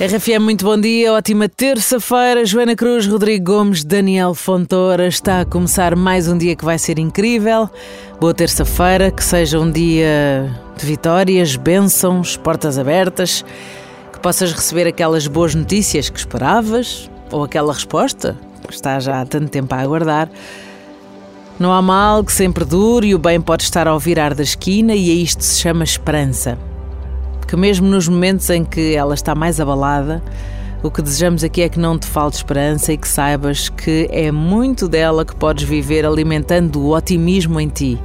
RFM, muito bom dia, ótima terça-feira. Joana Cruz, Rodrigo Gomes, Daniel Fontoura. Está a começar mais um dia que vai ser incrível. Boa terça-feira, que seja um dia de vitórias, bênçãos, portas abertas, que possas receber aquelas boas notícias que esperavas ou aquela resposta que está já há tanto tempo a aguardar. Não há mal que sempre dure e o bem pode estar ao virar da esquina e a isto se chama esperança que mesmo nos momentos em que ela está mais abalada, o que desejamos aqui é que não te falte esperança e que saibas que é muito dela que podes viver alimentando o otimismo em ti,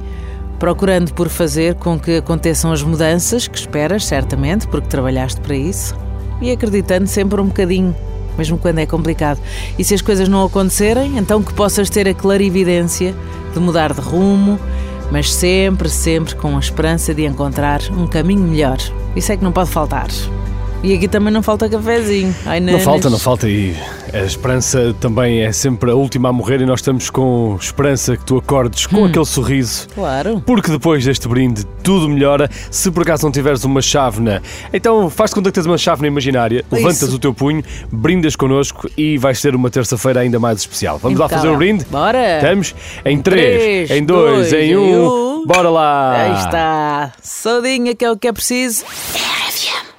procurando por fazer com que aconteçam as mudanças que esperas, certamente, porque trabalhaste para isso, e acreditando sempre um bocadinho, mesmo quando é complicado. E se as coisas não acontecerem, então que possas ter a clarividência de mudar de rumo mas sempre, sempre com a esperança de encontrar um caminho melhor. Isso é que não pode faltar. E aqui também não falta cafezinho. Ai, não falta, não falta. E a esperança também é sempre a última a morrer e nós estamos com esperança que tu acordes com hum. aquele sorriso. Claro. Porque depois deste brinde tudo melhora. Se por acaso não tiveres uma chávena, então faz conta que tens uma chávena imaginária, Isso. levantas o teu punho, brindas connosco e vais ter uma terça-feira ainda mais especial. Vamos lá fazer o um brinde? Bora! Estamos? Em 3, em 2, em 1. Um. Bora lá! Aí está. Saudinha que é o que é preciso. RFM.